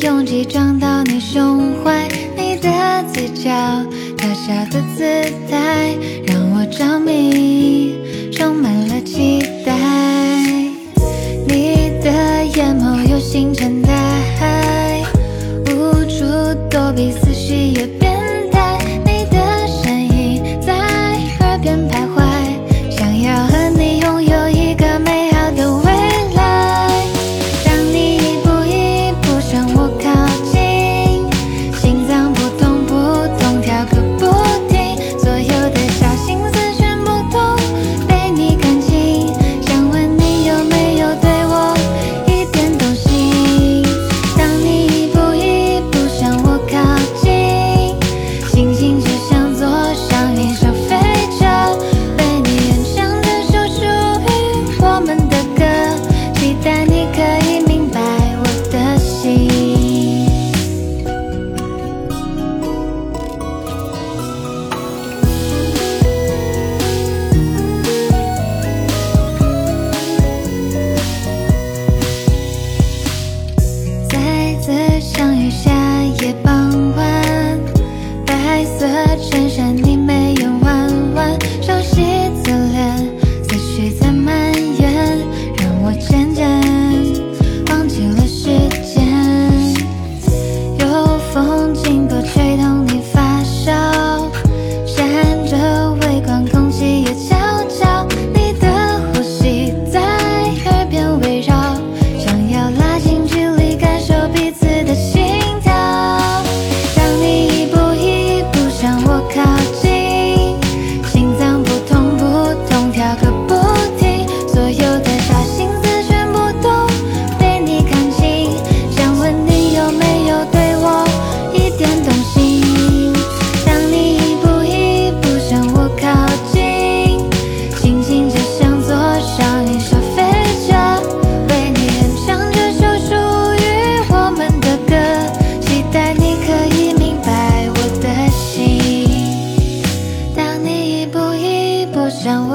勇气撞到你胸怀，你的嘴角，大笑的姿态，让我着迷。的衬衫你眉眼弯弯熟悉侧脸思绪在蔓延让我渐渐忘记了时间。有风经过吹动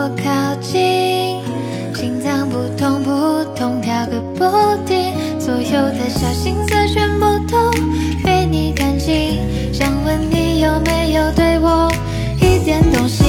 我靠近心脏扑通扑通跳个不停所有的小心思全部都被你看清想问你有没有对我一点动心